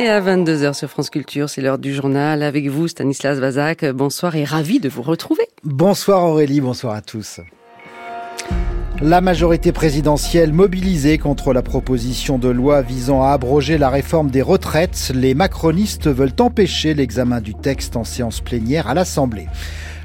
Et à 22h sur France Culture, c'est l'heure du journal. Avec vous, Stanislas Vazak. Bonsoir et ravi de vous retrouver. Bonsoir Aurélie, bonsoir à tous. La majorité présidentielle mobilisée contre la proposition de loi visant à abroger la réforme des retraites, les macronistes veulent empêcher l'examen du texte en séance plénière à l'Assemblée.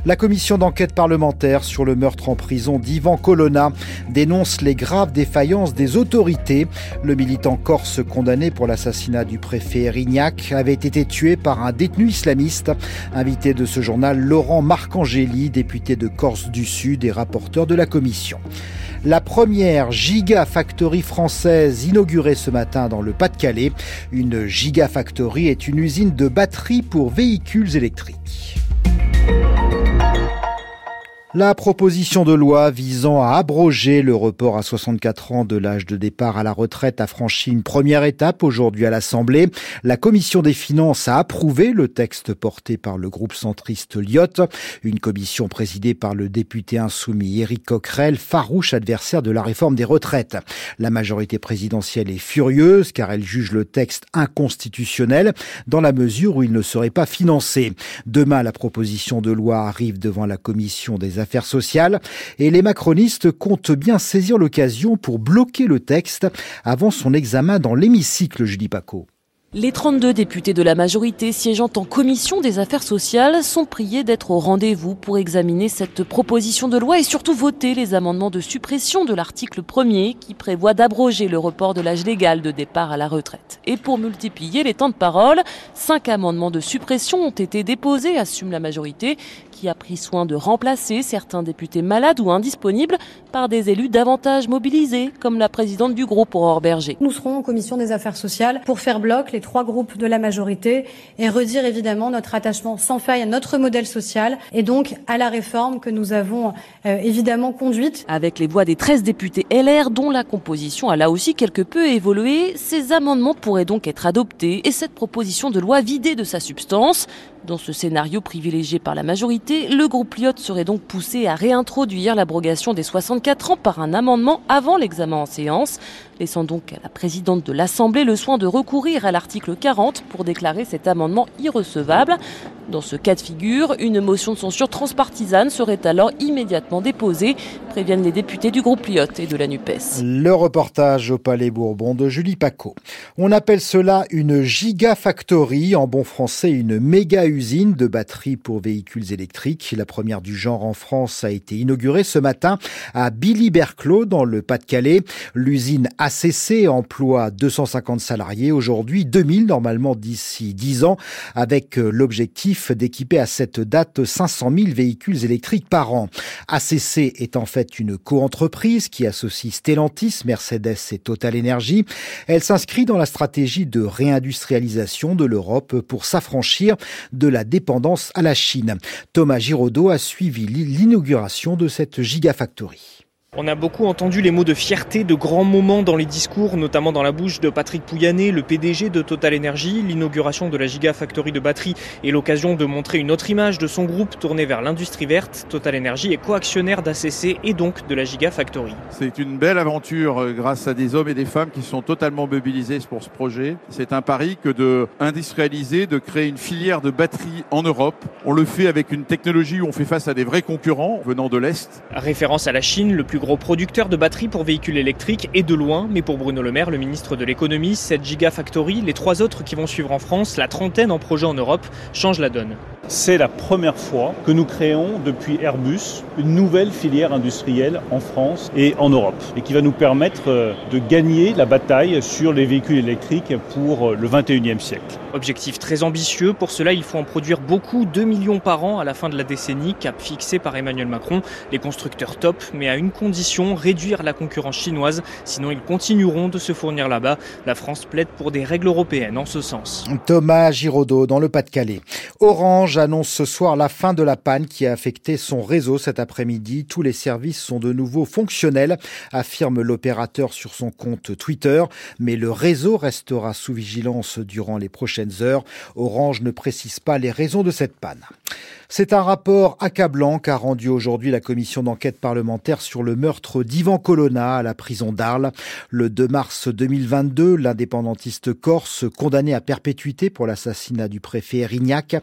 La commission d'enquête parlementaire sur le meurtre en prison d'Ivan Colonna dénonce les graves défaillances des autorités. Le militant corse condamné pour l'assassinat du préfet Erignac avait été tué par un détenu islamiste. Invité de ce journal, Laurent Marcangeli, député de Corse du Sud et rapporteur de la commission. La première Gigafactory française inaugurée ce matin dans le Pas-de-Calais. Une Gigafactory est une usine de batteries pour véhicules électriques. La proposition de loi visant à abroger le report à 64 ans de l'âge de départ à la retraite a franchi une première étape aujourd'hui à l'Assemblée. La commission des finances a approuvé le texte porté par le groupe centriste Lyotte, une commission présidée par le député insoumis Éric Coquerel, farouche adversaire de la réforme des retraites. La majorité présidentielle est furieuse car elle juge le texte inconstitutionnel dans la mesure où il ne serait pas financé. Demain, la proposition de loi arrive devant la commission des affaires sociales et les macronistes comptent bien saisir l'occasion pour bloquer le texte avant son examen dans l'hémicycle, Julie Paco. Les 32 députés de la majorité siégeant en commission des affaires sociales sont priés d'être au rendez-vous pour examiner cette proposition de loi et surtout voter les amendements de suppression de l'article 1er qui prévoit d'abroger le report de l'âge légal de départ à la retraite. Et pour multiplier les temps de parole, cinq amendements de suppression ont été déposés, assume la majorité, qui a pris soin de remplacer certains députés malades ou indisponibles par des élus davantage mobilisés, comme la présidente du groupe Aurore Berger. Nous serons en commission des affaires sociales pour faire bloc trois groupes de la majorité et redire évidemment notre attachement sans faille à notre modèle social et donc à la réforme que nous avons euh, évidemment conduite. Avec les voix des 13 députés LR dont la composition a là aussi quelque peu évolué, ces amendements pourraient donc être adoptés et cette proposition de loi vidée de sa substance. Dans ce scénario privilégié par la majorité, le groupe Lyot serait donc poussé à réintroduire l'abrogation des 64 ans par un amendement avant l'examen en séance, laissant donc à la présidente de l'Assemblée le soin de recourir à l'article 40 pour déclarer cet amendement irrecevable. Dans ce cas de figure, une motion de censure transpartisane serait alors immédiatement déposée, préviennent les députés du groupe Lyot et de la NUPES. Le reportage au Palais Bourbon de Julie Paco. On appelle cela une gigafactory, en bon français une méga usine de batteries pour véhicules électriques. La première du genre en France a été inaugurée ce matin à Billy-Berclos dans le Pas-de-Calais. L'usine ACC emploie 250 salariés, aujourd'hui 2000 normalement d'ici 10 ans, avec l'objectif d'équiper à cette date 500 000 véhicules électriques par an. ACC est en fait une coentreprise qui associe Stellantis, Mercedes et Total Energy. Elle s'inscrit dans la stratégie de réindustrialisation de l'Europe pour s'affranchir de la dépendance à la Chine. Thomas Giraudot a suivi l'inauguration de cette gigafactory. On a beaucoup entendu les mots de fierté, de grands moments dans les discours, notamment dans la bouche de Patrick Pouyanné, le PDG de Total Energy. L'inauguration de la Gigafactory de batterie est l'occasion de montrer une autre image de son groupe tourné vers l'industrie verte. Total Energy est coactionnaire d'ACC et donc de la Gigafactory. C'est une belle aventure euh, grâce à des hommes et des femmes qui sont totalement mobilisés pour ce projet. C'est un pari que de industrialiser, de créer une filière de batterie en Europe. On le fait avec une technologie où on fait face à des vrais concurrents venant de l'Est. Référence à la Chine, le plus gros producteur de batteries pour véhicules électriques et de loin, mais pour Bruno Le Maire, le ministre de l'économie, cette Gigafactory, les trois autres qui vont suivre en France, la trentaine en projet en Europe, changent la donne. C'est la première fois que nous créons depuis Airbus une nouvelle filière industrielle en France et en Europe et qui va nous permettre euh, de gagner la bataille sur les véhicules électriques pour euh, le 21e siècle. Objectif très ambitieux, pour cela il faut en produire beaucoup, 2 millions par an à la fin de la décennie, cap fixé par Emmanuel Macron. Les constructeurs top, mais à une condition, réduire la concurrence chinoise, sinon ils continueront de se fournir là-bas. La France plaide pour des règles européennes en ce sens. Thomas Giraudot dans le Pas-de-Calais. Orange annonce ce soir la fin de la panne qui a affecté son réseau cet après-midi. Tous les services sont de nouveau fonctionnels, affirme l'opérateur sur son compte Twitter, mais le réseau restera sous vigilance durant les prochaines heures. Orange ne précise pas les raisons de cette panne. C'est un rapport accablant qu'a rendu aujourd'hui la commission d'enquête parlementaire sur le meurtre d'Ivan Colonna à la prison d'Arles. Le 2 mars 2022, l'indépendantiste corse, condamné à perpétuité pour l'assassinat du préfet Erignac,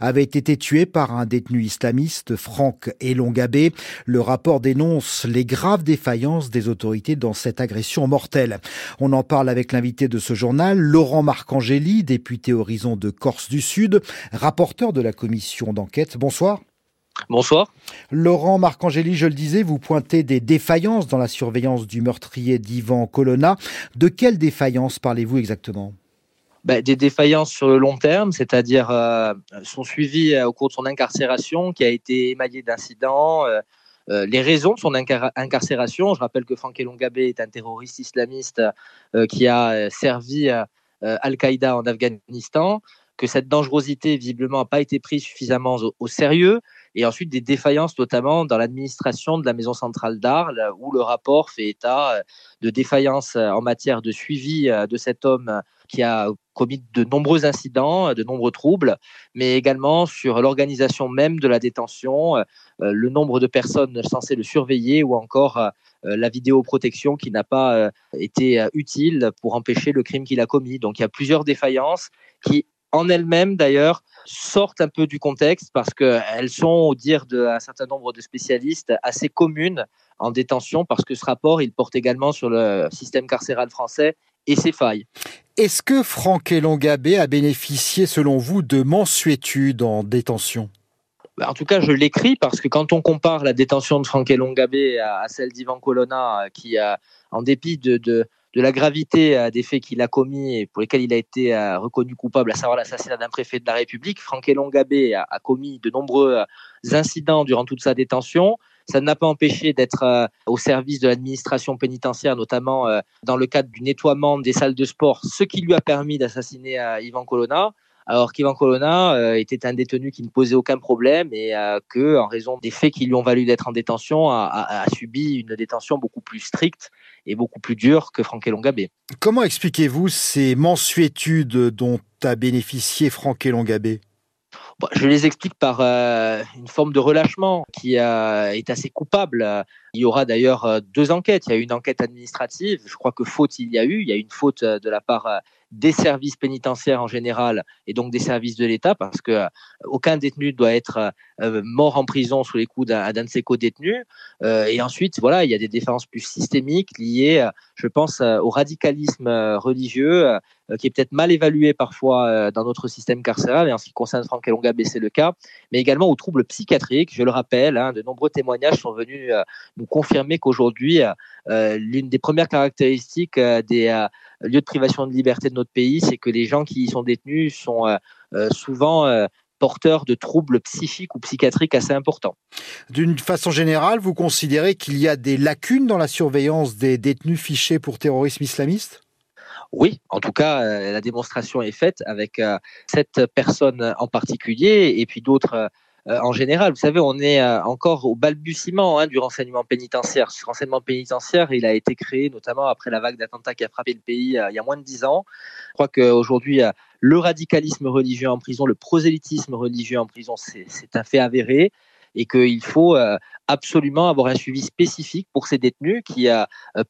avait été tué par un détenu islamiste, Franck Elongabé. Le rapport dénonce les graves défaillances des autorités dans cette agression mortelle. On en parle avec l'invité de ce journal, Laurent Marcangeli, député Horizon de Corse du Sud, rapporteur de la commission d'enquête Bonsoir. Bonsoir. Laurent Marcangeli, je le disais, vous pointez des défaillances dans la surveillance du meurtrier d'Ivan Colonna. De quelles défaillances parlez-vous exactement? Ben, Des défaillances sur le long terme, c'est-à-dire euh, son suivi euh, au cours de son incarcération qui a été émaillé d'incidents. Euh, les raisons de son incarcération, je rappelle que Franck Elongabé est un terroriste islamiste qui a servi Al-Qaïda en Afghanistan que cette dangerosité visiblement n'a pas été prise suffisamment au, sérieux, et ensuite des défaillances notamment dans l'administration de la maison centrale d'Arles, où le rapport fait état euh, de défaillances euh, en matière de suivi euh, de cet homme qui a commis de nombreux incidents, de nombreux troubles, mais également sur l'organisation même de la détention, le nombre de personnes censées le surveiller ou encore la vidéoprotection qui n'a pas été utile pour empêcher le crime qu'il a commis. Donc il y a plusieurs défaillances qui en elles-mêmes d'ailleurs sortent un peu du contexte parce qu'elles sont, au dire d'un certain nombre de spécialistes, assez communes en détention parce que ce rapport, il porte également sur le système carcéral français et ses failles. Est-ce que Franck Elongabé a bénéficié, selon vous, de mensuétude en détention? Bah, en tout cas, je l'écris parce que quand on compare la détention de Franck Elongabé à, celle d'Ivan Colonna, qui, a, en dépit de, de la gravité euh, des faits qu'il a commis et pour lesquels il a été euh, reconnu coupable, à savoir l'assassinat d'un préfet de la République, Franck Elongabé a, commis de nombreux euh, incidents durant toute sa détention. Ça ne l'a pas empêché d'être au service de l'administration pénitentiaire, notamment dans le cadre du nettoiement des salles de sport, ce qui lui a permis d'assassiner Ivan Colonna alors qu'Ivan Colonna euh, était un détenu qui ne posait aucun problème et euh, que, en raison des faits qui lui ont valu d'être en détention, a, subi une détention beaucoup plus stricte et beaucoup plus dure que Franck Elongabé. Comment expliquez-vous ces mensuétudes dont a bénéficié Franck Elongabé? Je les explique par euh, une forme de relâchement qui est assez coupable. Il y aura d'ailleurs deux enquêtes. Il y a une enquête administrative. Je crois que faute il y a eu. Il y a une faute de la part des services pénitentiaires en général et donc des services de l'État parce que euh, aucun détenu doit être euh, euh, mort en prison sous les coups d'un de ses co-détenus. et ensuite, voilà, il y a des défenses plus systémiques liées, je pense, au radicalisme religieux qui est peut-être mal évalué parfois dans notre système carcéral, et en ce qui concerne Franck Elongabé, c'est le cas, mais également aux troubles psychiatriques. Je le rappelle, hein, de nombreux témoignages sont venus nous confirmer qu'aujourd'hui, l'une des premières caractéristiques des lieux de privation de liberté de notre pays, c'est que les gens qui y sont détenus sont euh, euh, souvent euh, porteurs de troubles psychiques ou psychiatriques assez importants. D'une façon générale, vous considérez qu'il y a des lacunes dans la surveillance des détenus fichés pour terrorisme islamiste? Oui, en tout cas, la démonstration est faite avec cette personne en particulier et puis d'autres euh, en général. Vous savez, on est euh, encore au balbutiement hein, du renseignement pénitentiaire. Ce renseignement pénitentiaire, il a été créé notamment après la vague d'attentats qui a frappé le pays euh, il y a moins de dix ans. Je crois qu'aujourd'hui, le radicalisme religieux en prison, le prosélytisme religieux en prison, c'est un fait avéré et qu'il faut absolument avoir un suivi spécifique pour ces détenus qui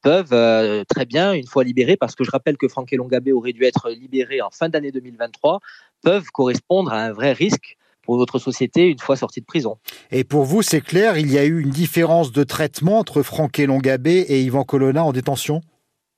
peuvent très bien, une fois libérés, parce que je rappelle que Franck Elongabé aurait dû être libéré en fin d'année 2023, peuvent correspondre à un vrai risque pour notre société une fois sorti de prison. Et pour vous, c'est clair, il y a eu une différence de traitement entre Franck Elongabé et Yvan Colonna en détention?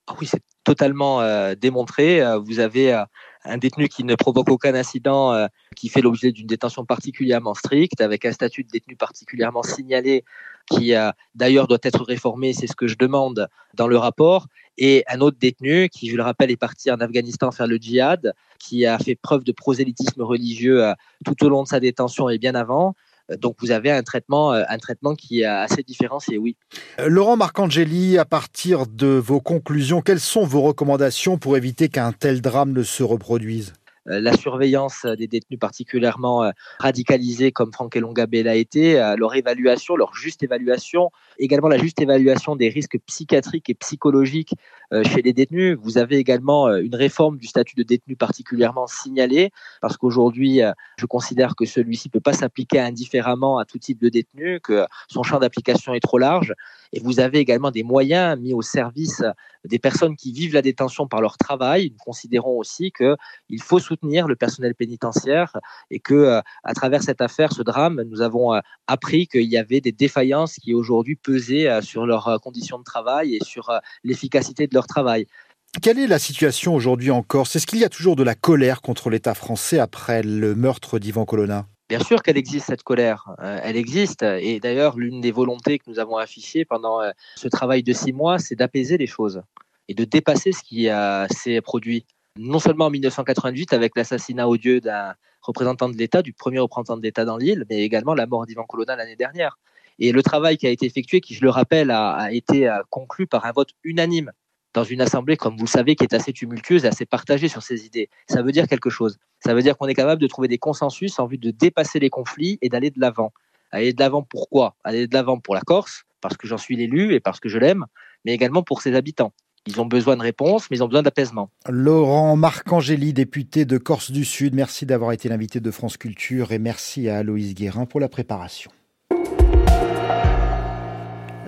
Ah Oui, c'est totalement euh, démontré. Euh, vous avez euh, un détenu qui ne provoque aucun incident, qui fait l'objet d'une détention particulièrement stricte, avec un statut de détenu particulièrement signalé, qui d'ailleurs doit être réformé, c'est ce que je demande dans le rapport, et un autre détenu qui, je le rappelle, est parti en Afghanistan faire le djihad, qui a fait preuve de prosélytisme religieux tout au long de sa détention et bien avant, donc vous avez un traitement, un traitement qui est assez différencié, oui. Laurent Marcangeli, à partir de vos conclusions, quelles sont vos recommandations pour éviter qu'un tel drame ne se reproduise? Euh, la surveillance des détenus particulièrement euh, radicalisés comme Franck Elongabé l'a été, euh, leur évaluation, leur juste évaluation également la juste évaluation des risques psychiatriques et psychologiques euh, chez les détenus. Vous avez également euh, une réforme du statut de détenu particulièrement signalée, parce qu'aujourd'hui, euh, je considère que celui-ci ne peut pas s'appliquer indifféremment à tout type de détenu, que son champ d'application est trop large. Et vous avez également des moyens mis au service des personnes qui vivent la détention par leur travail. Nous considérons aussi qu'il faut soutenir le personnel pénitentiaire et que, à travers cette affaire, ce drame, nous avons appris qu'il y avait des défaillances qui aujourd'hui pesaient sur leurs conditions de travail et sur l'efficacité de leur travail. Quelle est la situation aujourd'hui en Corse Est-ce qu'il y a toujours de la colère contre l'État français après le meurtre d'Ivan Colonna? Bien sûr qu'elle existe, cette colère. Euh, elle existe. Et d'ailleurs, l'une des volontés que nous avons affichées pendant euh, ce travail de six mois, c'est d'apaiser les choses et de dépasser ce qui s'est produit. Non seulement en 1988 avec l'assassinat odieux d'un représentant de l'État, du premier représentant de l'État dans l'île, mais également la mort d'Ivan Colonna l'année dernière. Et le travail qui a été effectué, qui je le rappelle, a été euh, conclu par un vote unanime dans une assemblée, comme vous le savez, qui est assez tumultueuse et assez partagée sur ces idées. Ça veut dire quelque chose. Ça veut dire qu'on est capable de trouver des consensus en vue de dépasser les conflits et d'aller de l'avant. Aller de l'avant pourquoi Aller de l'avant pour la Corse, parce que j'en suis l'élu et parce que je l'aime, mais également pour ses habitants. Ils ont besoin de réponses, mais ils ont besoin d'apaisement. Laurent Marcangeli, député de Corse du Sud, merci d'avoir été l'invité de France Culture et merci à Aloïse Guérin pour la préparation.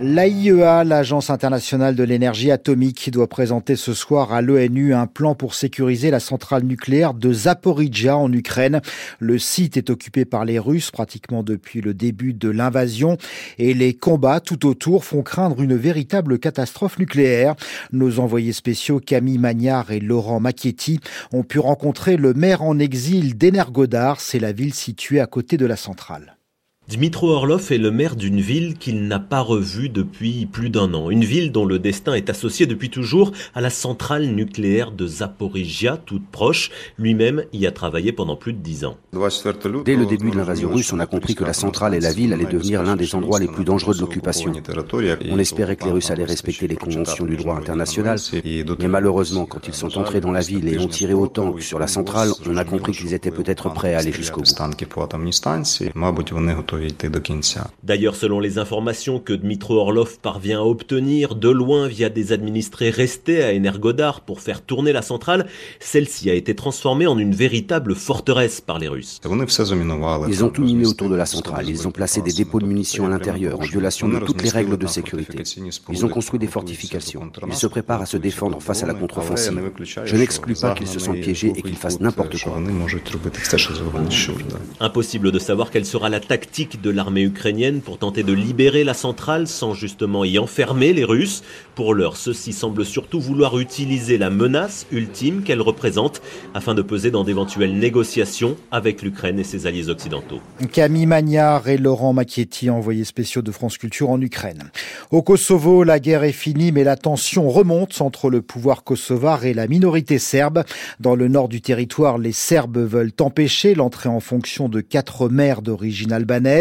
L'AIEA, l'Agence internationale de l'énergie atomique, doit présenter ce soir à l'ONU un plan pour sécuriser la centrale nucléaire de Zaporizhia en Ukraine. Le site est occupé par les Russes pratiquement depuis le début de l'invasion et les combats tout autour font craindre une véritable catastrophe nucléaire. Nos envoyés spéciaux Camille Magnard et Laurent Macchietti ont pu rencontrer le maire en exil d'Energodar, c'est la ville située à côté de la centrale. Dmitro Orlov est le maire d'une ville qu'il n'a pas revue depuis plus d'un an. Une ville dont le destin est associé depuis toujours à la centrale nucléaire de Zaporizhia, toute proche. Lui-même y a travaillé pendant plus de dix ans. Dès le début de l'invasion russe, on a compris que la centrale et la ville allaient devenir l'un des endroits les plus dangereux de l'occupation. On espérait que les Russes allaient respecter les conventions du droit international, mais malheureusement, quand ils sont entrés dans la ville et ont tiré autant sur la centrale, on a compris qu'ils étaient peut-être prêts à aller jusqu'au bout. D'ailleurs, selon les informations que Dmitro Orlov parvient à obtenir de loin via des administrés restés à Energodar pour faire tourner la centrale, celle-ci a été transformée en une véritable forteresse par les Russes. Ils ont tout miné autour de la centrale. Ils ont placé des dépôts de munitions à l'intérieur en violation de toutes les règles de sécurité. Ils ont construit des fortifications. Ils se préparent à se défendre face à la contre-offensive. Je n'exclus pas qu'ils se sont piégés et qu'ils fassent n'importe quoi. Impossible de savoir quelle sera la tactique de l'armée ukrainienne pour tenter de libérer la centrale sans justement y enfermer les Russes. Pour l'heure, ceux-ci semblent surtout vouloir utiliser la menace ultime qu'elle représente afin de peser dans d'éventuelles négociations avec l'Ukraine et ses alliés occidentaux. Camille Magnard et Laurent Macchietti, envoyés spéciaux de France Culture en Ukraine. Au Kosovo, la guerre est finie, mais la tension remonte entre le pouvoir kosovar et la minorité serbe. Dans le nord du territoire, les Serbes veulent empêcher l'entrée en fonction de quatre maires d'origine albanaise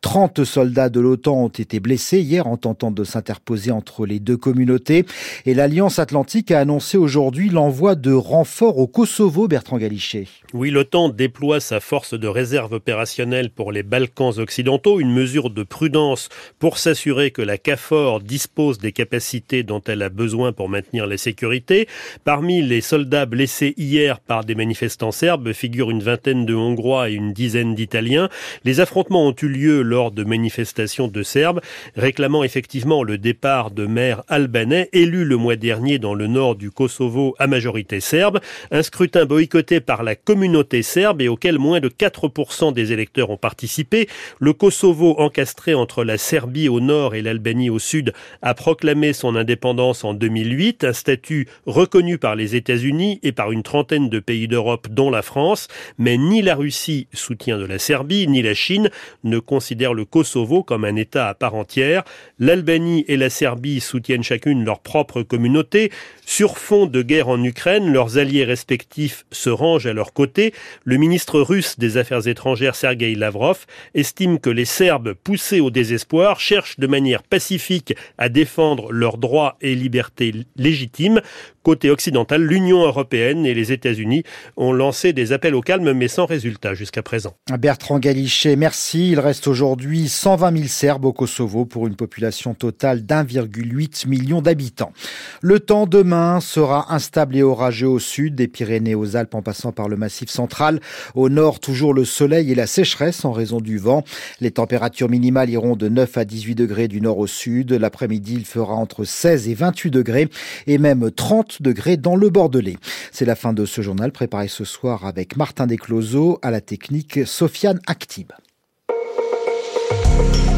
30 soldats de l'OTAN ont été blessés hier en tentant de s'interposer entre les deux communautés. Et l'Alliance Atlantique a annoncé aujourd'hui l'envoi de renforts au Kosovo, Bertrand Galichet. Oui, l'OTAN déploie sa force de réserve opérationnelle pour les Balkans occidentaux, une mesure de prudence pour s'assurer que la CAFOR dispose des capacités dont elle a besoin pour maintenir la sécurité. Parmi les soldats blessés hier par des manifestants serbes figurent une vingtaine de Hongrois et une dizaine d'Italiens. Les affrontements ont eu lieu lors de manifestations de Serbes réclamant effectivement le départ de maires albanais élus le mois dernier dans le nord du Kosovo à majorité serbe. Un scrutin boycotté par la communauté serbe et auquel moins de 4% des électeurs ont participé. Le Kosovo, encastré entre la Serbie au nord et l'Albanie au sud, a proclamé son indépendance en 2008, un statut reconnu par les États-Unis et par une trentaine de pays d'Europe, dont la France. Mais ni la Russie, soutien de la Serbie, ni la Chine ne considère le Kosovo comme un État à part entière. L'Albanie et la Serbie soutiennent chacune leur propre communauté. Sur fond de guerre en Ukraine, leurs alliés respectifs se rangent à leur côté. Le ministre russe des Affaires étrangères Sergei Lavrov estime que les Serbes, poussés au désespoir, cherchent de manière pacifique à défendre leurs droits et libertés légitimes. Côté occidental, l'Union européenne et les États-Unis ont lancé des appels au calme, mais sans résultat jusqu'à présent. Bertrand Galichet, merci. Il reste aujourd'hui 120 000 Serbes au Kosovo pour une population totale d'1,8 million d'habitants. Le temps demain sera instable et orageux au sud, des Pyrénées aux Alpes en passant par le massif central. Au nord, toujours le soleil et la sécheresse en raison du vent. Les températures minimales iront de 9 à 18 degrés du nord au sud. L'après-midi, il fera entre 16 et 28 degrés et même 30 degrés dans le Bordelais. C'est la fin de ce journal préparé ce soir avec Martin Descloseaux à la technique Sofiane Actib. Thank you.